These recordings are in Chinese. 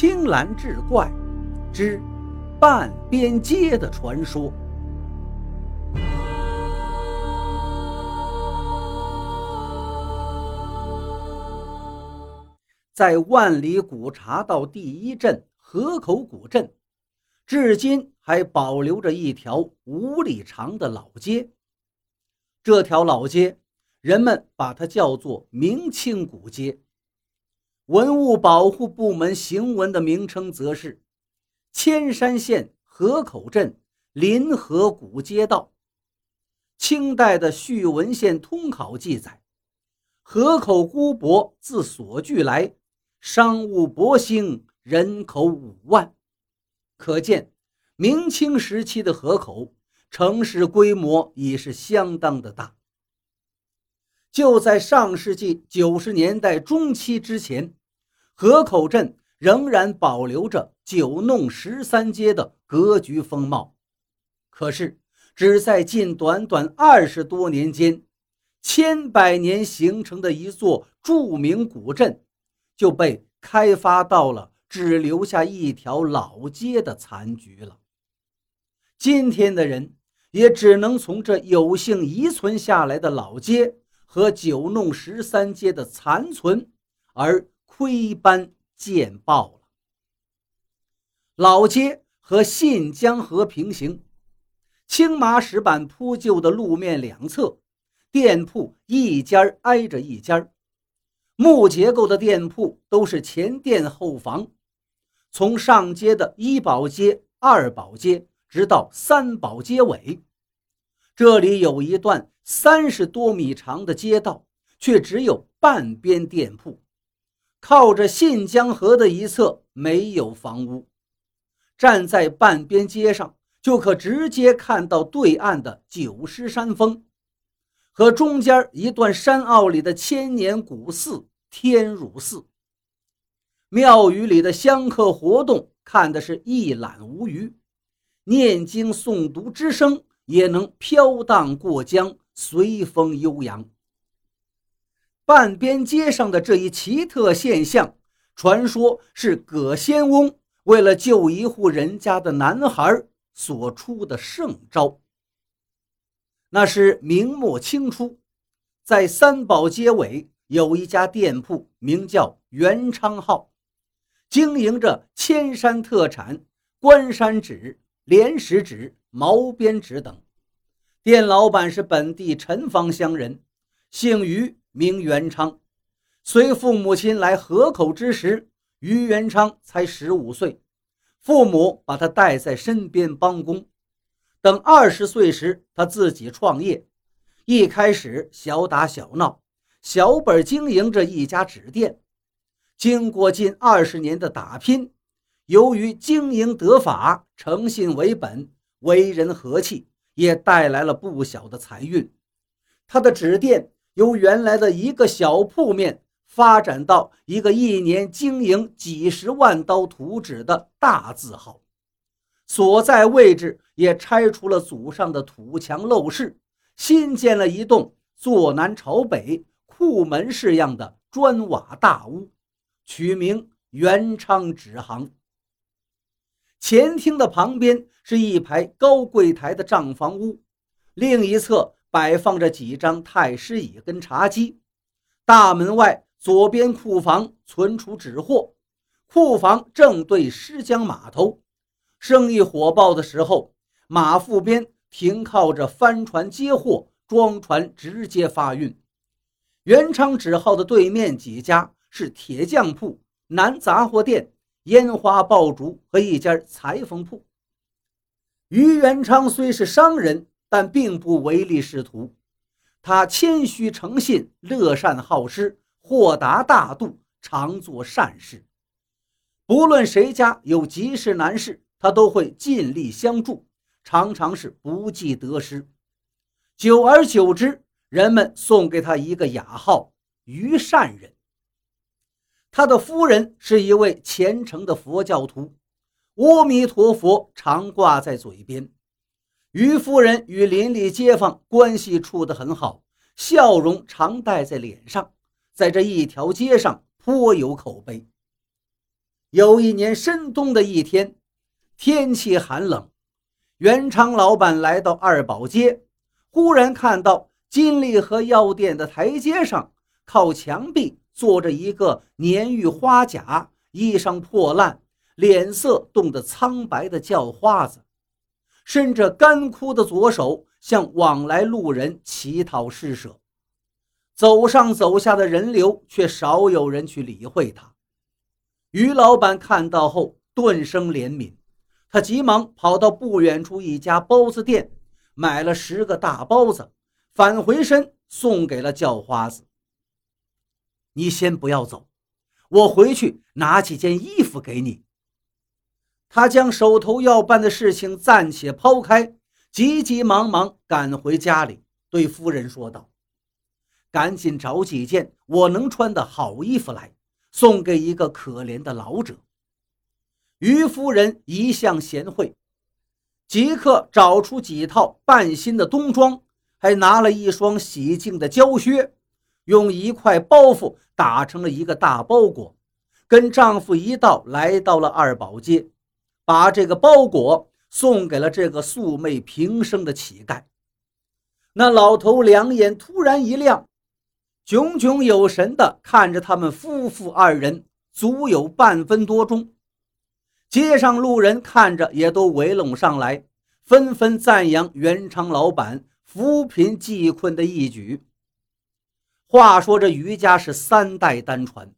青蓝志怪之半边街的传说。在万里古茶道第一镇河口古镇，至今还保留着一条五里长的老街。这条老街，人们把它叫做明清古街。文物保护部门行文的名称则是千山县河口镇临河古街道。清代的《续文献通考》记载，河口孤泊自所据来，商务博兴，人口五万。可见，明清时期的河口城市规模已是相当的大。就在上世纪九十年代中期之前。河口镇仍然保留着九弄十三街的格局风貌，可是只在近短短二十多年间，千百年形成的一座著名古镇，就被开发到了只留下一条老街的残局了。今天的人也只能从这有幸遗存下来的老街和九弄十三街的残存而。窥斑见报了。老街和信江河平行，青麻石板铺就的路面两侧，店铺一家挨着一家，木结构的店铺都是前店后房。从上街的一宝街、二宝街，直到三宝街尾，这里有一段三十多米长的街道，却只有半边店铺。靠着信江河的一侧没有房屋，站在半边街上就可直接看到对岸的九狮山峰和中间一段山坳里的千年古寺天乳寺。庙宇里的香客活动看的是一览无余，念经诵读之声也能飘荡过江，随风悠扬。半边街上的这一奇特现象，传说是葛仙翁为了救一户人家的男孩所出的圣招。那是明末清初，在三宝街尾有一家店铺，名叫元昌号，经营着千山特产关山纸、莲石纸、毛边纸等。店老板是本地陈坊乡人，姓于。名元昌，随父母亲来河口之时，于元昌才十五岁，父母把他带在身边帮工。等二十岁时，他自己创业，一开始小打小闹，小本经营着一家纸店。经过近二十年的打拼，由于经营得法，诚信为本，为人和气，也带来了不小的财运。他的纸店。由原来的一个小铺面发展到一个一年经营几十万刀图纸的大字号，所在位置也拆除了祖上的土墙陋室，新建了一栋坐南朝北、库门式样的砖瓦大屋，取名元昌纸行。前厅的旁边是一排高柜台的账房屋，另一侧。摆放着几张太师椅跟茶几，大门外左边库房存储纸货，库房正对狮江码头，生意火爆的时候，马腹边停靠着帆船接货，装船直接发运。元昌纸号的对面几家是铁匠铺、南杂货店、烟花爆竹和一家裁缝铺。于元昌虽是商人。但并不唯利是图，他谦虚诚信、乐善好施、豁达大度，常做善事。不论谁家有急事难事，他都会尽力相助，常常是不计得失。久而久之，人们送给他一个雅号“于善人”。他的夫人是一位虔诚的佛教徒，阿弥陀佛常挂在嘴边。于夫人与邻里街坊关系处得很好，笑容常带在脸上，在这一条街上颇有口碑。有一年深冬的一天，天气寒冷，元昌老板来到二宝街，忽然看到金利和药店的台阶上，靠墙壁坐着一个年逾花甲、衣裳破烂、脸色冻得苍白的叫花子，伸着干枯的左手向往来路人乞讨施舍。走上走下的人流，却少有人去理会他。于老板看到后，顿生怜悯，他急忙跑到不远处一家包子店，买了十个大包子，返回身送给了叫花子。你先不要走，我回去拿几件衣服给你。他将手头要办的事情暂且抛开，急急忙忙赶回家里，对夫人说道：“赶紧找几件我能穿的好衣服来。”送给一个可怜的老者。于夫人一向贤惠，即刻找出几套半新的冬装，还拿了一双洗净的胶靴，用一块包袱打成了一个大包裹，跟丈夫一道来到了二宝街，把这个包裹送给了这个素昧平生的乞丐。那老头两眼突然一亮。炯炯有神地看着他们夫妇二人，足有半分多钟。街上路人看着也都围拢上来，纷纷赞扬元昌老板扶贫济困的义举。话说这余家是三代单传，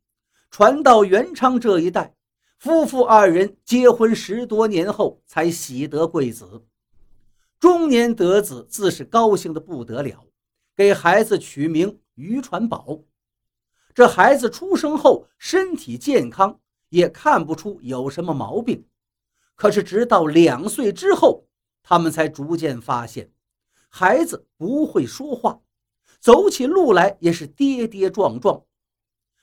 传到元昌这一代，夫妇二人结婚十多年后才喜得贵子，中年得子，自是高兴的不得了，给孩子取名。于传宝，这孩子出生后身体健康，也看不出有什么毛病。可是直到两岁之后，他们才逐渐发现，孩子不会说话，走起路来也是跌跌撞撞。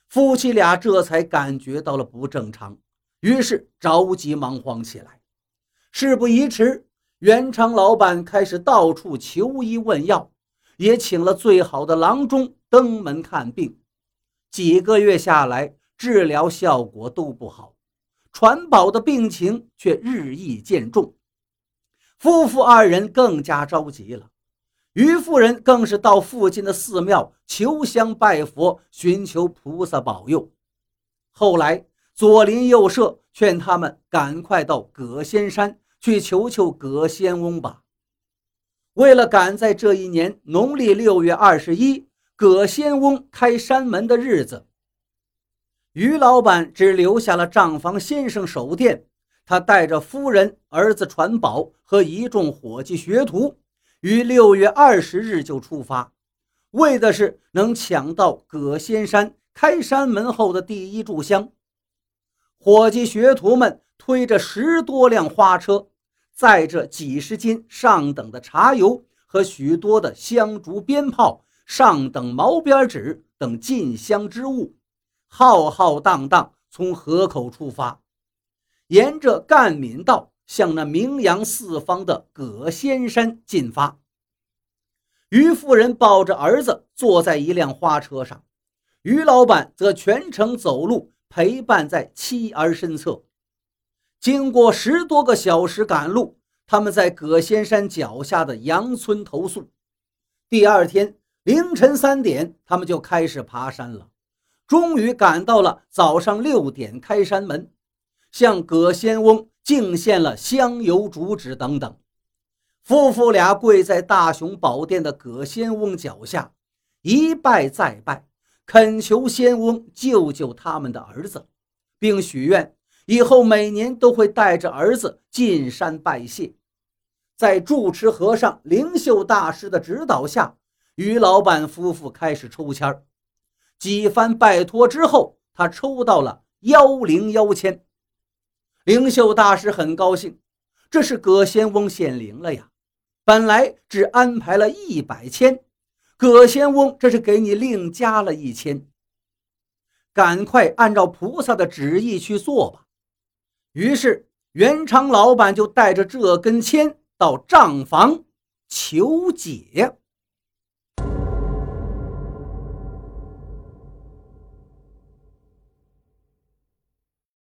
夫妻俩这才感觉到了不正常，于是着急忙慌起来。事不宜迟，袁昌老板开始到处求医问药。也请了最好的郎中登门看病，几个月下来，治疗效果都不好，传宝的病情却日益渐重。夫妇二人更加着急了，于夫人更是到附近的寺庙求香拜佛，寻求菩萨保佑。后来左邻右舍劝他们赶快到葛仙山去求求葛仙翁吧。为了赶在这一年农历六月二十一葛仙翁开山门的日子，于老板只留下了账房先生守店。他带着夫人、儿子传宝和一众伙计学徒，于六月二十日就出发，为的是能抢到葛仙山开山门后的第一炷香。伙计学徒们推着十多辆花车。载着几十斤上等的茶油和许多的香烛、鞭炮、上等毛边纸等进香之物，浩浩荡荡从河口出发，沿着赣闽道向那名扬四方的葛仙山进发。于夫人抱着儿子坐在一辆花车上，于老板则全程走路陪伴在妻儿身侧。经过十多个小时赶路，他们在葛仙山脚下的杨村投宿。第二天凌晨三点，他们就开始爬山了。终于赶到了早上六点开山门，向葛仙翁敬献了香油、竹纸等等。夫妇俩跪在大雄宝殿的葛仙翁脚下，一拜再拜，恳求仙翁救救他们的儿子，并许愿。以后每年都会带着儿子进山拜谢，在住持和尚灵秀大师的指导下，于老板夫妇开始抽签儿。几番拜托之后，他抽到了幺零幺签。灵秀大师很高兴，这是葛仙翁显灵了呀！本来只安排了一百签，葛仙翁这是给你另加了一千，赶快按照菩萨的旨意去做吧。于是，元昌老板就带着这根签到账房求解。